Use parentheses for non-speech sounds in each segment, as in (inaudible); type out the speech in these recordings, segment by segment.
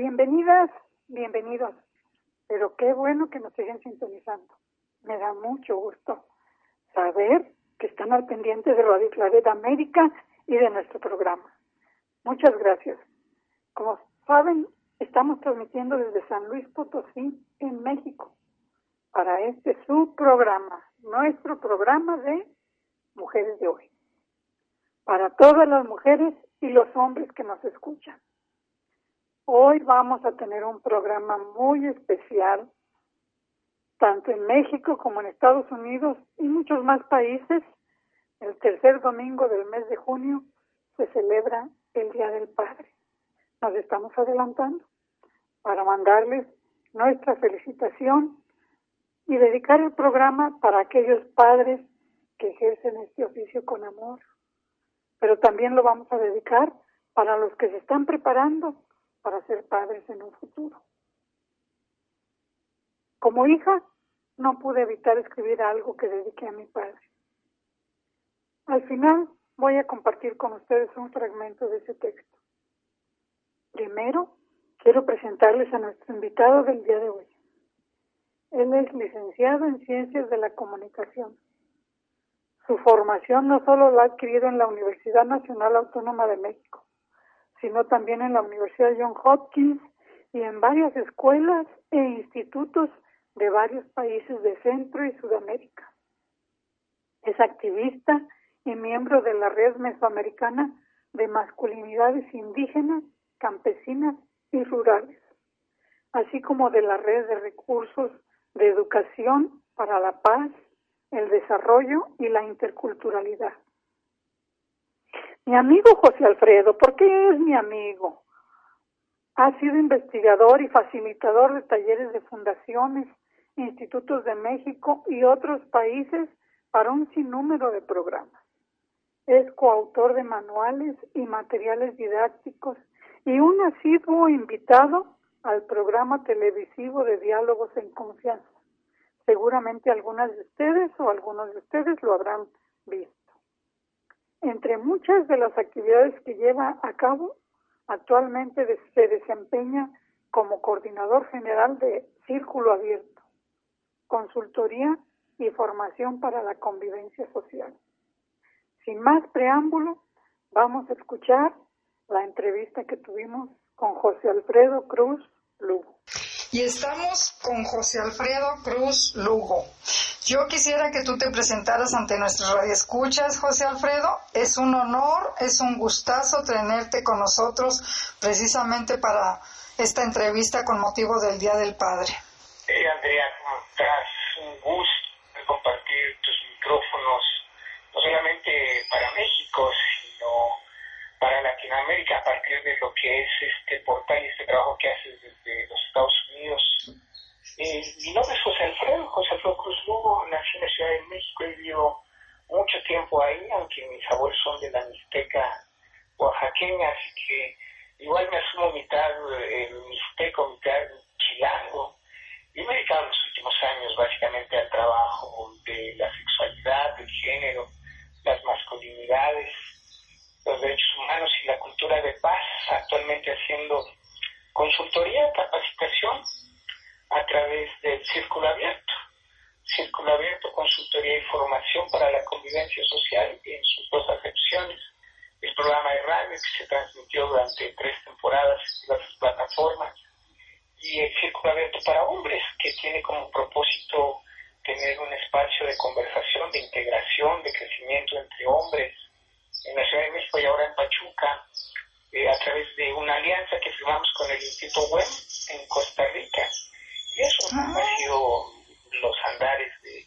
Bienvenidas, bienvenidos. Pero qué bueno que nos siguen sintonizando. Me da mucho gusto saber que están al pendiente de Radio Clareda América y de nuestro programa. Muchas gracias. Como saben, estamos transmitiendo desde San Luis Potosí, en México, para este su programa, nuestro programa de Mujeres de Hoy. Para todas las mujeres y los hombres que nos escuchan. Hoy vamos a tener un programa muy especial, tanto en México como en Estados Unidos y muchos más países. El tercer domingo del mes de junio se celebra el Día del Padre. Nos estamos adelantando para mandarles nuestra felicitación y dedicar el programa para aquellos padres que ejercen este oficio con amor. Pero también lo vamos a dedicar para los que se están preparando para ser padres en un futuro. Como hija, no pude evitar escribir algo que dediqué a mi padre. Al final voy a compartir con ustedes un fragmento de ese texto. Primero, quiero presentarles a nuestro invitado del día de hoy. Él es licenciado en Ciencias de la Comunicación. Su formación no solo la ha adquirido en la Universidad Nacional Autónoma de México, sino también en la Universidad John Hopkins y en varias escuelas e institutos de varios países de Centro y Sudamérica. Es activista y miembro de la Red Mesoamericana de Masculinidades Indígenas, Campesinas y Rurales, así como de la Red de Recursos de Educación para la Paz, el Desarrollo y la Interculturalidad. Mi amigo José Alfredo, ¿por qué es mi amigo? Ha sido investigador y facilitador de talleres de fundaciones, institutos de México y otros países para un sinnúmero de programas. Es coautor de manuales y materiales didácticos y un asiduo invitado al programa televisivo de diálogos en confianza. Seguramente algunas de ustedes o algunos de ustedes lo habrán visto. Entre muchas de las actividades que lleva a cabo, actualmente se desempeña como coordinador general de Círculo Abierto, consultoría y formación para la convivencia social. Sin más preámbulo, vamos a escuchar la entrevista que tuvimos con José Alfredo Cruz Lugo. Y estamos con José Alfredo Cruz Lugo. Yo quisiera que tú te presentaras ante nuestros radioescuchas, José Alfredo. Es un honor, es un gustazo tenerte con nosotros precisamente para esta entrevista con motivo del Día del Padre. Hey, Andrea, ¿cómo estás? Un gusto compartir tus micrófonos, no solamente para México, sino para Latinoamérica a partir de lo que es este portal y este trabajo que haces desde los Estados Unidos eh, mi nombre es José Alfredo, José Alfredo Cruz Lugo, nací en la Ciudad de México, he vivido mucho tiempo ahí, aunque mis abuelos son de la Mixteca oaxaqueña, así que igual me asumo mitad eh, mixteco, mitad chilango, y me he dedicado en los últimos años básicamente al trabajo de la sexualidad, del género, las masculinidades, los derechos humanos y la cultura de paz, actualmente haciendo consultoría, capacitación a través del Círculo Abierto. Círculo Abierto, consultoría y formación para la convivencia social en sus dos acepciones. El programa de radio que se transmitió durante tres temporadas en las plataformas y el Círculo Abierto para Hombres, que tiene como propósito tener un espacio de conversación, de integración, de crecimiento entre hombres en la Ciudad de México y ahora en Pachuca, eh, a través de una alianza que firmamos con el Instituto WEM en Costa Rica y eso han sido los andares de,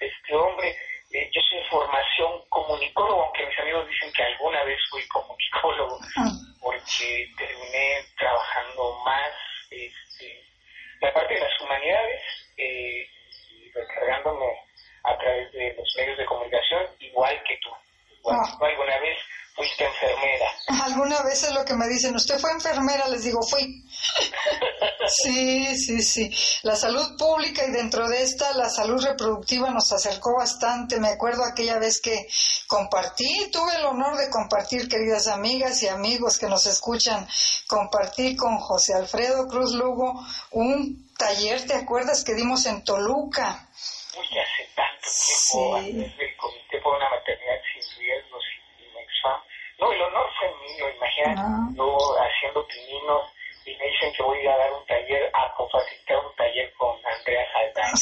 este hombre. Eh, yo soy de formación comunicólogo, aunque mis amigos dicen que alguna vez fui comunicólogo, porque terminé trabajando más este, la parte de las humanidades eh, recargándome a través de los medios de comunicación, igual que tú. Igual, alguna vez fuiste enfermera. Alguna vez veces lo que me dicen, ¿usted fue enfermera? Les digo, fui. Sí, sí, sí. La salud pública y dentro de esta la salud reproductiva nos acercó bastante. Me acuerdo aquella vez que compartí, tuve el honor de compartir, queridas amigas y amigos que nos escuchan, compartí con José Alfredo Cruz Lugo un taller, ¿te acuerdas que dimos en Toluca? Uy, hace tanto tiempo, sí. antes Andrea Jaldán. Ah,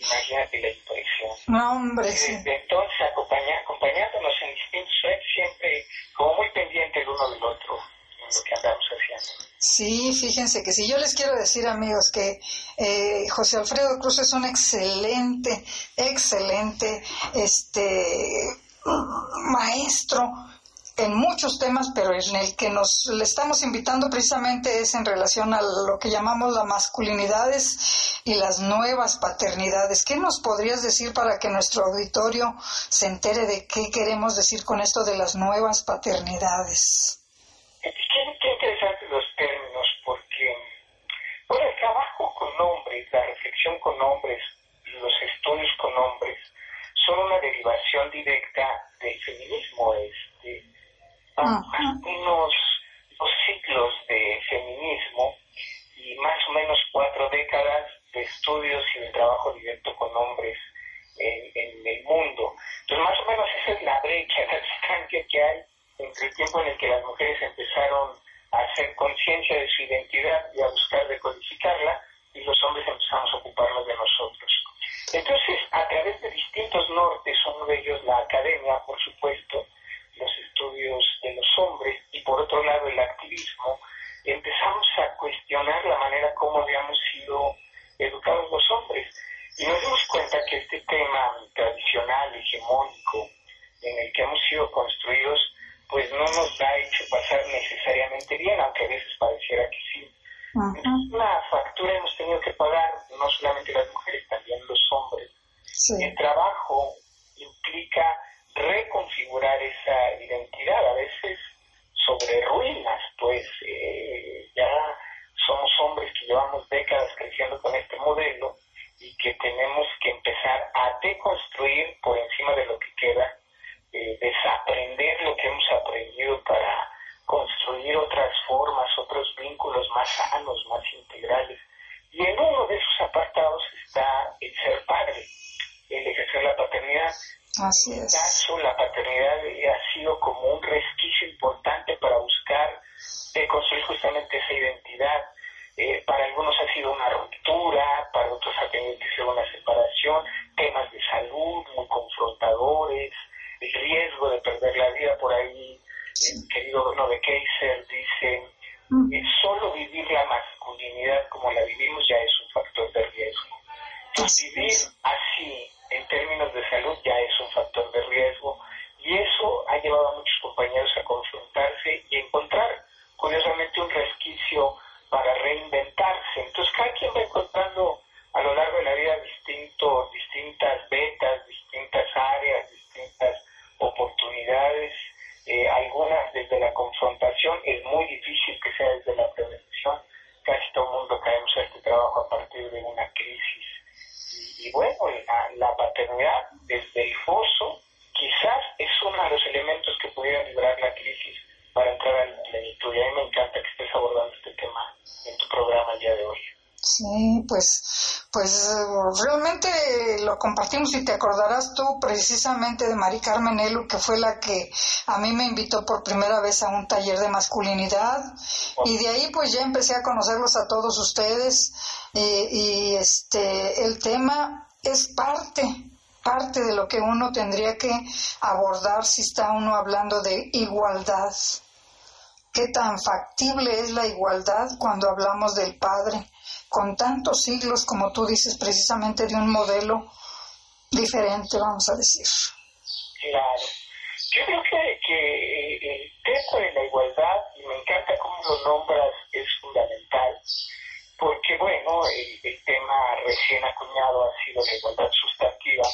imagínate la impresión. No, hombre, sí. entonces, acompañándonos en distintos siempre como muy pendiente el uno del otro en lo que andamos haciendo. Sí, fíjense que si yo les quiero decir, amigos, que eh, José Alfredo Cruz es un excelente, excelente, este maestro en muchos temas, pero en el que nos le estamos invitando precisamente es en relación a lo que llamamos las masculinidades y las nuevas paternidades. ¿Qué nos podrías decir para que nuestro auditorio se entere de qué queremos decir con esto de las nuevas paternidades? Qué, interesantes los términos, porque bueno, el trabajo con hombres, la reflexión con hombres, los estudios con hombres, son una derivación directa del feminismo. Este, unos dos ciclos de feminismo y más o menos cuatro décadas estudios y de trabajo directo con hombres en, en el mundo. Entonces, más o menos esa es la brecha, (laughs) la distancia que hay entre el tiempo en el que las mujeres empezaron a hacer conciencia de su identidad y a buscar decodificarla, y los hombres empezamos a ocuparnos de nosotros. Entonces, a través de distintos nortes, uno de ellos la academia, por supuesto, los estudios de los hombres, y por otro lado el activismo, empezamos a cuestionar la manera como habíamos sido educados los hombres. Y nos dimos cuenta que este tema tradicional, hegemónico, en el que hemos sido construidos, pues no nos ha hecho pasar necesariamente bien, aunque a veces pareciera que sí. una factura hemos tenido que pagar, no solamente las mujeres, también los hombres. El trabajo reconfigurar esa identidad, a veces sobre ruinas, pues eh, ya somos hombres que llevamos décadas creciendo con este modelo y que tenemos que empezar a deconstruir por encima de lo que queda eh, desaprender lo que hemos aprendido para construir otras formas, otros vínculos más sanos, más integrales. Y en uno de esos apartados está el ser padre, el ejercer la paternidad. Así es. caso, la paternidad ha sido como un resquicio importante para buscar construir justamente esa identidad. Eh, para algunos ha sido una ruptura, para otros ha tenido que ser una separación, temas de salud muy confrontadores, el riesgo de perder la vida por ahí. El querido Bruno de Kaiser dice, mm. eh, solo vivir la masculinidad como la vivimos ya es un factor de riesgo. vivir así, compartimos y te acordarás tú precisamente de Mari Carmen Elu, que fue la que a mí me invitó por primera vez a un taller de masculinidad y de ahí pues ya empecé a conocerlos a todos ustedes y, y este, el tema es parte, parte de lo que uno tendría que abordar si está uno hablando de igualdad. ¿Qué tan factible es la igualdad cuando hablamos del Padre? con tantos siglos, como tú dices, precisamente de un modelo diferente, vamos a decir. Claro. Yo creo que, el tema de la igualdad, y me encanta cómo lo nombras, es fundamental, porque, bueno, el, tema recién acuñado ha sido la igualdad sustantiva,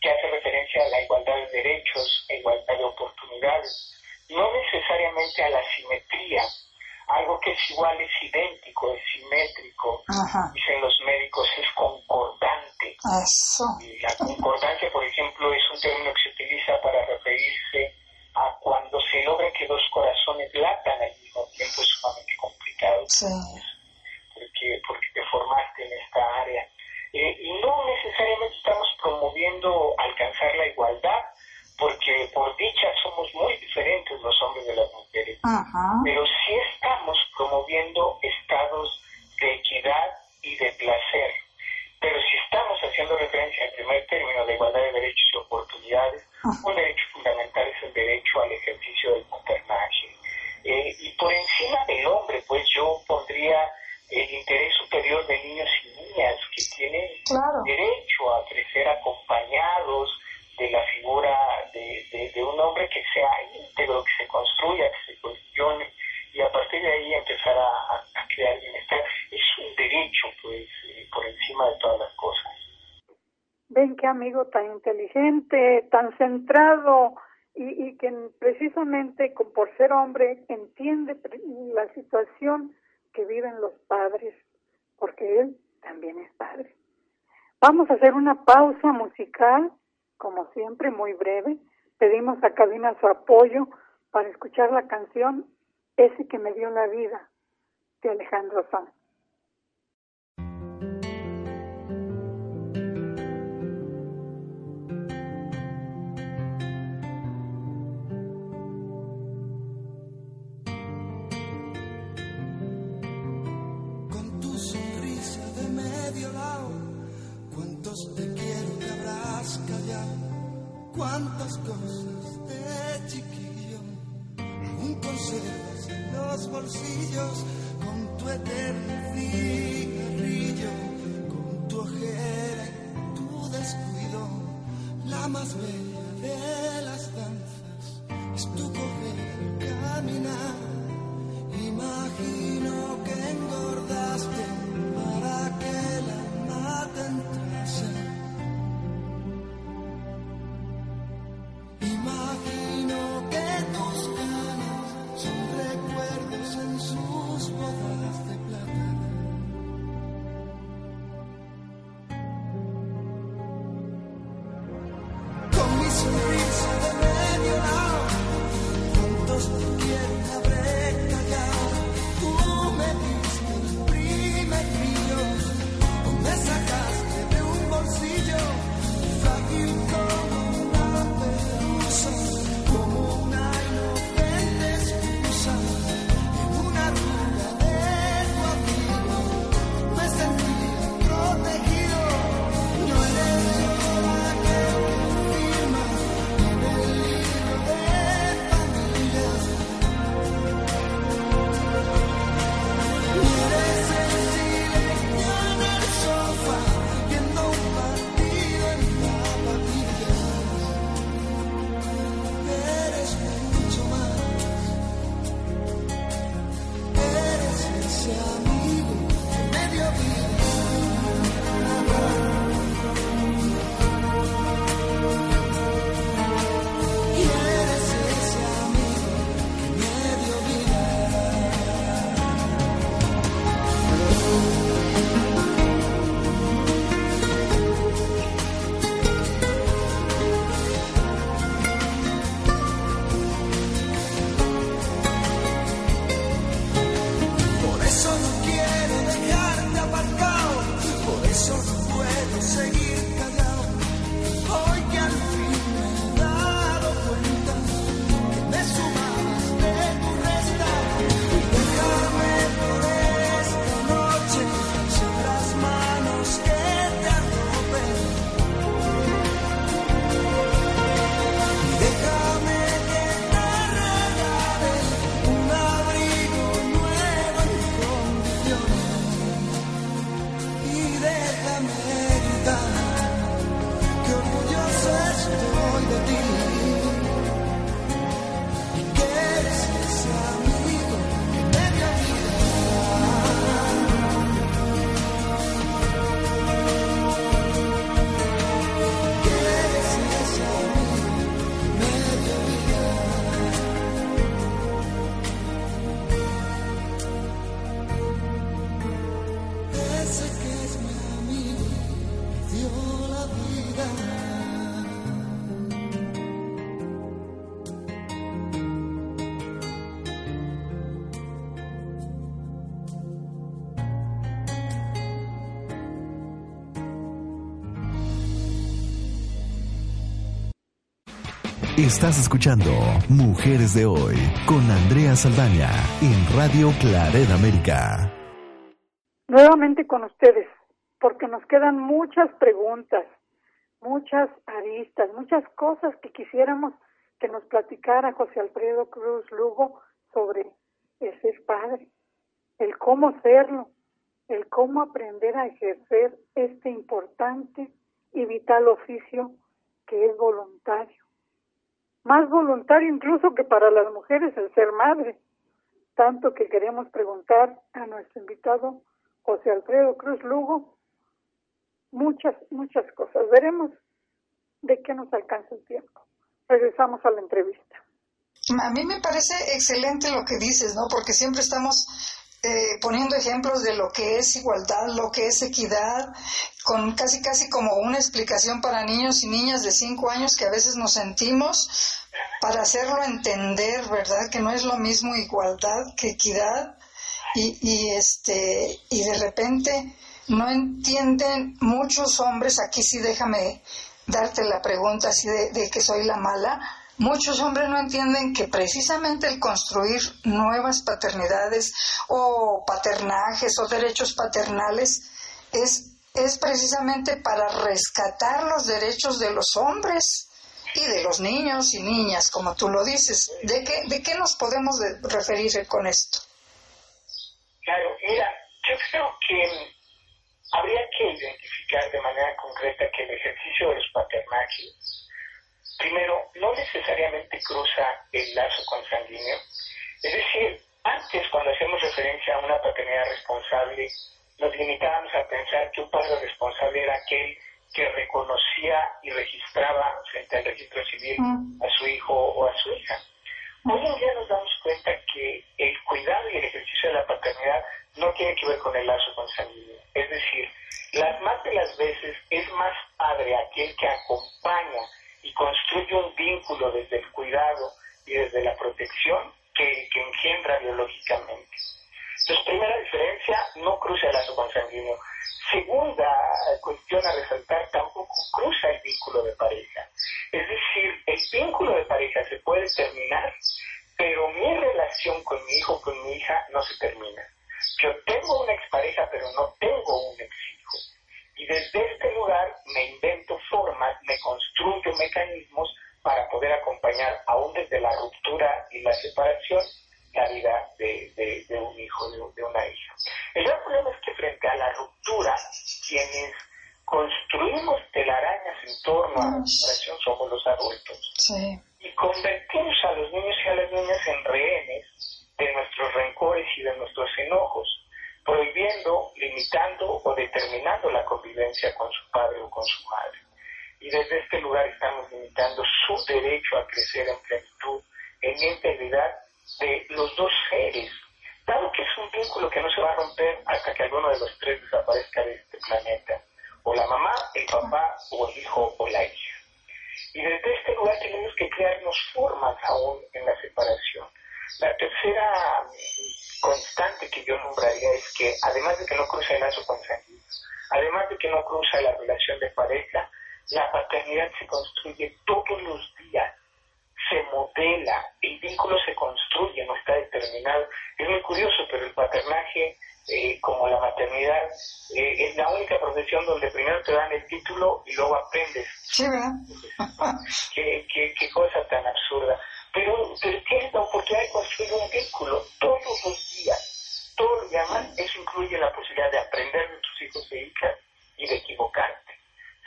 que hace referencia a la igualdad de derechos, a igualdad de oportunidades, no necesariamente a la simetría simétrico, es simétrico. Dicen los médicos, es concordante. Eso. Y la concordancia, por ejemplo, es un término que se utiliza para referirse a cuando se logra que dos corazones latan al mismo tiempo, es sumamente complicado. Sí. Porque, porque te formaste en esta área. Eh, y no necesariamente estamos promoviendo alcanzar la igualdad, porque por dicha somos muy diferentes los hombres de las mujeres, pero sí estamos promoviendo estados de equidad y de placer. Pero si estamos haciendo referencia al primer término de igualdad de derechos y oportunidades, un derecho fundamental es el derecho al ejercicio del paternaje. Eh, y por encima del hombre, pues yo pondría el interés superior de niños y niñas que tienen derecho a crecer acompañados, de la figura de, de, un hombre que sea íntegro, que se construya, que se de ahí empezar a, a crear bienestar. Es un derecho, pues, eh, por encima de todas las cosas. Ven qué amigo tan inteligente, tan centrado y, y que precisamente por ser hombre entiende la situación que viven los padres, porque él también es padre. Vamos a hacer una pausa musical como siempre, muy breve. Pedimos a Cabina su apoyo para escuchar la canción Ese que me dio la vida de Alejandro Sanz. Con tu sonrisa de medio lado, cuántos te quiero cuántas cosas de chiquillo conservas en los bolsillos con tu eterno Estás escuchando Mujeres de Hoy con Andrea Saldaña en Radio Claret América. Nuevamente con ustedes, porque nos quedan muchas preguntas, muchas aristas, muchas cosas que quisiéramos que nos platicara José Alfredo Cruz Lugo sobre el ser padre, el cómo serlo, el cómo aprender a ejercer este importante y vital oficio que es voluntario. Más voluntario incluso que para las mujeres el ser madre. Tanto que queremos preguntar a nuestro invitado José Alfredo Cruz Lugo muchas, muchas cosas. Veremos de qué nos alcanza el tiempo. Regresamos a la entrevista. A mí me parece excelente lo que dices, ¿no? Porque siempre estamos eh, poniendo ejemplos de lo que es igualdad, lo que es equidad, con casi casi como una explicación para niños y niñas de cinco años que a veces nos sentimos para hacerlo entender, ¿verdad? Que no es lo mismo igualdad que equidad y, y este y de repente no entienden muchos hombres. Aquí sí déjame darte la pregunta así de, de que soy la mala Muchos hombres no entienden que precisamente el construir nuevas paternidades o paternajes o derechos paternales es, es precisamente para rescatar los derechos de los hombres y de los niños y niñas, como tú lo dices. ¿De qué, de qué nos podemos referir con esto? Claro, mira, yo creo que habría que identificar de manera concreta que el ejercicio de los paternajes Primero, no necesariamente cruza el lazo consanguíneo. Es decir, antes cuando hacemos referencia a una paternidad responsable, nos limitábamos a pensar que un padre responsable era aquel que reconocía y registraba frente al registro civil a su hijo o a su hija. Hoy en día nos damos cuenta que el cuidado y el ejercicio de la paternidad no tiene que ver con el lazo consanguíneo. Es decir, las más de las veces es más padre aquel que acompaña y construye un vínculo desde el cuidado y desde la protección que, que engendra biológicamente. Entonces, primera diferencia, no cruza el lazo consanguíneo. Segunda cuestión a resaltar, tampoco cruza el vínculo de pareja. Es decir, el vínculo de pareja se puede terminar, pero mi relación con mi hijo, con mi hija, no se termina. Yo tengo una expareja, pero no tengo un exijo. Y desde este lugar me invento formas, me construyo mecanismos para poder acompañar, aún desde la ruptura y la separación, la vida de, un hijo, de, una hija. El gran problema es que frente a la ruptura, quienes construimos telarañas en torno a la separación somos los adultos. Y convertimos a los niños y a las niñas en rehenes de nuestros rencores y de nuestros enojos prohibiendo, limitando o determinando la convivencia con su padre o con su madre. Y desde este lugar estamos limitando su derecho a crecer en plenitud, en integridad de los dos seres. Dado que es un vínculo que no se va a romper hasta que alguno de los tres desaparezca de este planeta, o la mamá, el papá, o el hijo, o la hija. Y desde este lugar tenemos que crearnos formas aún en la separación. La tercera constante que yo nombraría es que, además de que no cruza el lazo consanguíneo, además de que no cruza la relación de pareja, la paternidad se construye todos los días, se modela, el vínculo se construye, no está determinado. Es muy curioso, pero el paternaje, eh, como la maternidad, eh, es la única profesión donde primero te dan el título y luego aprendes. Sí, ¿verdad? (laughs) qué, qué, qué cosa tan absurda pero, tienes la oportunidad de construir un vínculo todos los días. Todo lo demás, eso incluye la posibilidad de aprender de tus hijos e hijas y de equivocarte.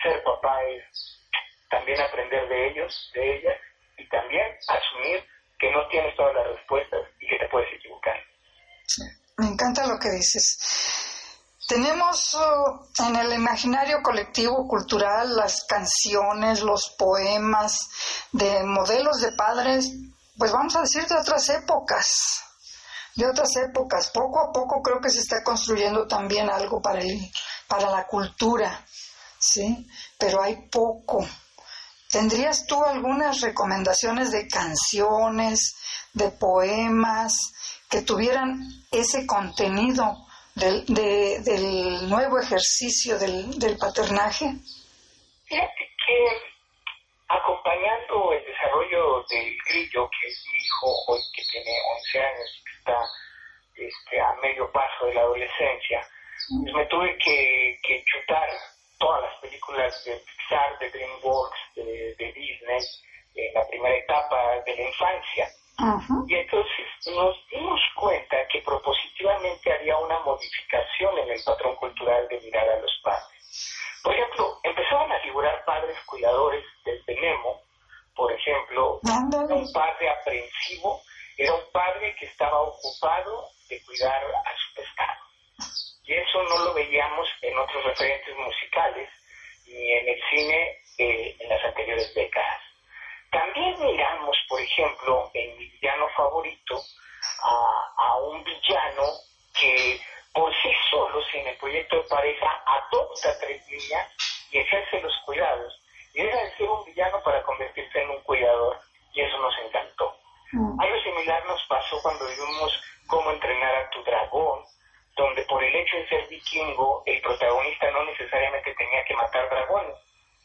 Ser papá es también aprender de ellos, de ellas, y también asumir que no tienes todas las respuestas y que te puedes equivocar. Me encanta lo que dices. Tenemos oh, en el imaginario colectivo cultural las canciones, los poemas de modelos de padres, pues vamos a decir de otras épocas, de otras épocas. Poco a poco creo que se está construyendo también algo para, el, para la cultura, ¿sí? Pero hay poco. ¿Tendrías tú algunas recomendaciones de canciones, de poemas que tuvieran ese contenido? del, del nuevo ejercicio del, del paternaje? Acompañando el desarrollo del grillo, que es mi hijo hoy que tiene 11 años y que está este, a medio paso de la adolescencia, pues me tuve que, que chutar todas las películas de Pixar, de DreamWorks, de, de Disney, en la primera etapa de la infancia. Y entonces nos dimos cuenta que propositivamente había una modificación en el patrón cultural de mirar a los padres. Por ejemplo, empezaban a figurar padres cuidadores desde Nemo, por ejemplo, un padre aprensivo era un padre que estaba ocupado de cuidar a su pescado. Y eso no lo veíamos en otros referentes musicales ni en el cine eh, en las anteriores décadas. También miramos, por ejemplo, en mi villano favorito, a, un villano que por sí solo, sin el proyecto de pareja, adopta tres niñas y ejerce los cuidados. Y deja de ser un villano para convertirse en un cuidador. Y eso nos encantó. Mm. Algo similar nos pasó cuando vimos cómo entrenar a tu dragón, donde por el hecho de ser vikingo, el protagonista no necesariamente tenía que matar dragones,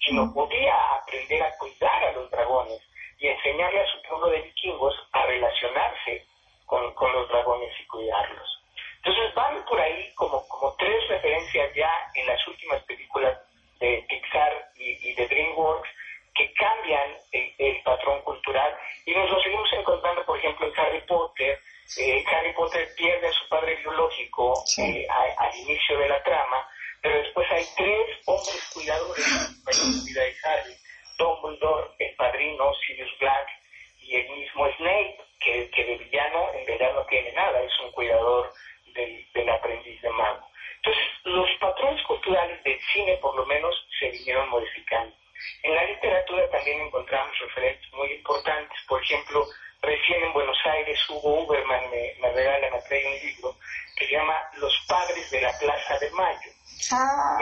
sino podía aprender a cuidar a los dragones y enseñarle a su pueblo de vikingos a relacionarse con, con los dragones y cuidarlos. Entonces van por ahí como, como tres referencias ya en las últimas películas de Pixar y, y de DreamWorks que cambian el, el, patrón cultural y nos lo seguimos encontrando, por ejemplo, en Harry Potter. Eh, Harry Potter pierde a su padre biológico eh, al inicio de la trama, pero después hay tres hombres cuidadores en la vida de Harry. Dumbledore, el padrino, Sirius Black y el mismo Snape, que, que de villano en verdad no tiene nada, es un cuidador del, del aprendiz de mago. Entonces, los patrones culturales del cine, por lo menos, se vinieron modificando. En la literatura también encontramos referentes muy importantes. Por ejemplo, recién en Buenos Aires Hugo Uberman me, me regala, me trae un libro que se llama Los Padres de la Plaza de Mayo. Ah.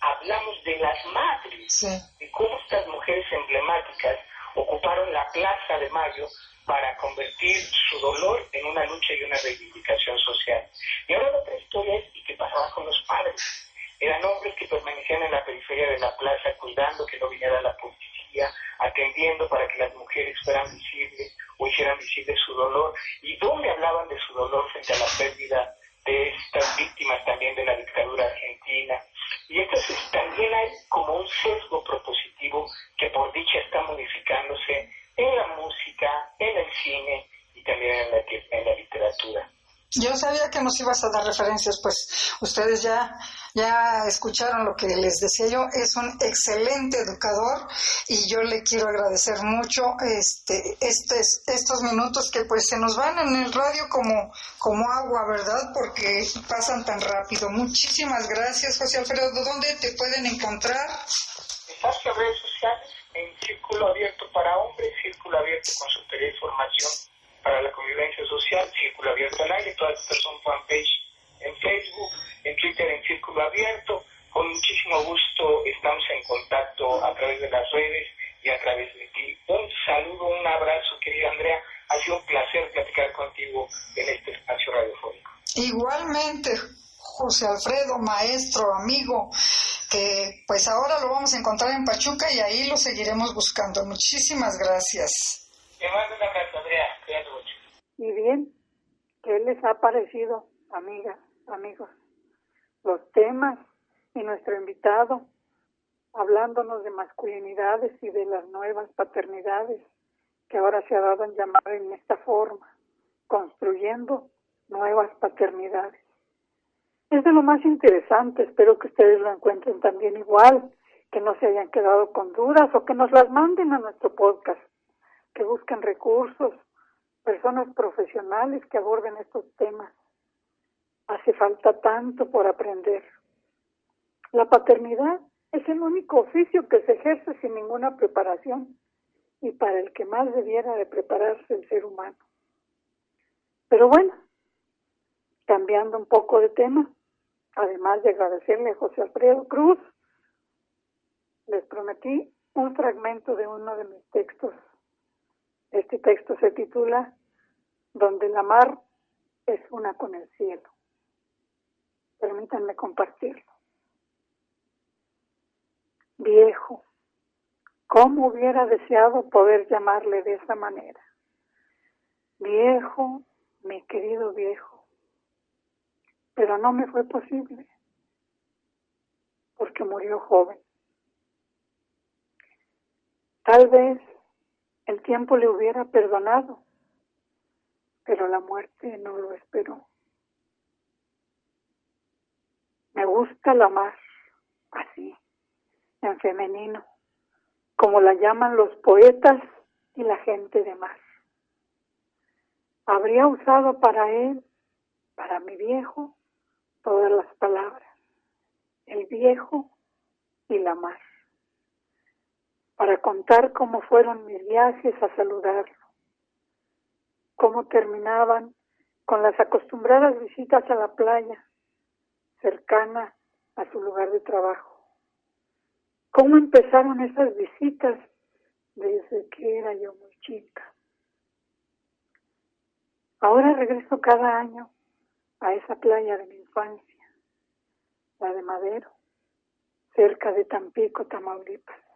hablamos de las madres, de cómo estas mujeres emblemáticas ocuparon la Plaza de Mayo para convertir su dolor en una lucha y una reivindicación social. Y ahora la otra historia es, ¿y qué pasaba con los padres? Eran hombres que permanecían en la periferia de la plaza cuidando que no viniera la policía, atendiendo para que las mujeres fueran visibles o hicieran visible su dolor. ¿Y dónde hablaban de su dolor frente a la pérdida de estas víctimas también de la dictadura argentina? Y entonces también hay como un sesgo propositivo que por dicha está modificándose en la música, en el cine y también en la, en la literatura. Yo sabía que nos ibas a dar referencias, pues ustedes ya, ya escucharon lo que les decía yo. Es un excelente educador y yo le quiero agradecer mucho este, estes, estos minutos que pues se nos van en el radio como, como agua, ¿verdad? Porque pasan tan rápido. Muchísimas gracias, José Alfredo. ¿Dónde te pueden encontrar? Estás redes sociales, en Círculo Abierto para Hombres, Círculo Abierto con Superior Formación para la convivencia social, Círculo Abierto al Aire, todas estas son fanpage en Facebook, en Twitter en Círculo Abierto. Con muchísimo gusto estamos en contacto a través de las redes y a través de ti. Un saludo, un abrazo, querida Andrea. Ha sido un placer platicar contigo en este espacio radiofónico. Igualmente, José Alfredo, maestro, amigo, que pues ahora lo vamos a encontrar en Pachuca y ahí lo seguiremos buscando. Muchísimas gracias. Te mando un abrazo. Y bien, ¿qué les ha parecido, amigas, amigos? Los temas y nuestro invitado hablándonos de masculinidades y de las nuevas paternidades que ahora se ha dado en llamar en esta forma, construyendo nuevas paternidades. Es de lo más interesante, espero que ustedes lo encuentren también igual, que no se hayan quedado con dudas o que nos las manden a nuestro podcast que busquen recursos, personas profesionales que aborden estos temas. Hace falta tanto por aprender. La paternidad es el único oficio que se ejerce sin ninguna preparación y para el que más debiera de prepararse el ser humano. Pero bueno, cambiando un poco de tema, además de agradecerle a José Alfredo Cruz, les prometí un fragmento de uno de mis textos este texto se titula Donde la mar es una con el cielo. Permítanme compartirlo. Viejo, ¿Cómo hubiera deseado poder llamarle de esa manera? Viejo, mi querido viejo. Pero no me fue posible, porque murió joven. Tal vez el tiempo le hubiera perdonado, pero la muerte no lo esperó. Me gusta la más así, en femenino, como la llaman los poetas y la gente de mar. Habría usado para él, para mi viejo, todas las palabras, el viejo y la mar, para contar cómo fueron mis viajes a saludarlo, cómo terminaban con las acostumbradas visitas a la playa, cercana a su lugar de trabajo. ¿Cómo empezaron esas visitas desde que era yo muy chica? Ahora regreso cada año a esa playa de mi infancia, la de Madero, cerca de Tampico, Tamaulipas.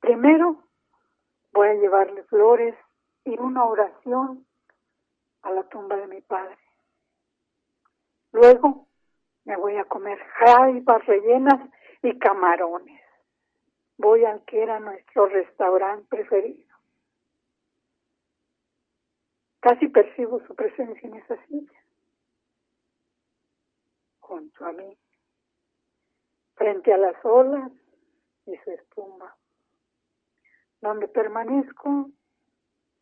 Primero voy a llevarle flores y una oración a la tumba de mi padre. Luego me voy a comer jaibas rellenas y camarones. Voy al que era nuestro restaurante preferido. Casi percibo su presencia en esa silla, junto a mí, frente a las olas y su espuma, donde permanezco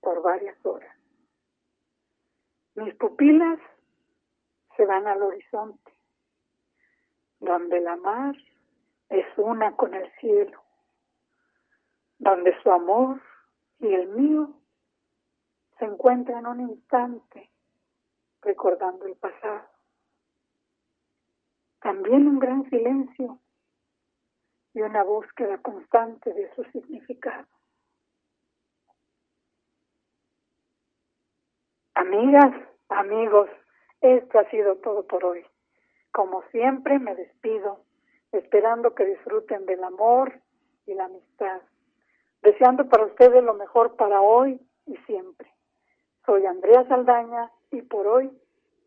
por varias horas. Mis pupilas se van al horizonte, donde la mar es una con el cielo, donde su amor y el mío se encuentran un instante recordando el pasado. También un gran silencio y una búsqueda constante de su significado. Amigas, amigos, esto ha sido todo por hoy. Como siempre me despido, esperando que disfruten del amor y la amistad, deseando para ustedes lo mejor para hoy y siempre. Soy Andrea Saldaña y por hoy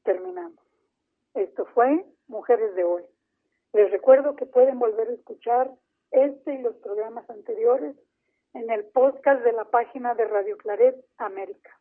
terminamos. Esto fue Mujeres de Hoy. Les recuerdo que pueden volver a escuchar este y los programas anteriores en el podcast de la página de Radio Claret América.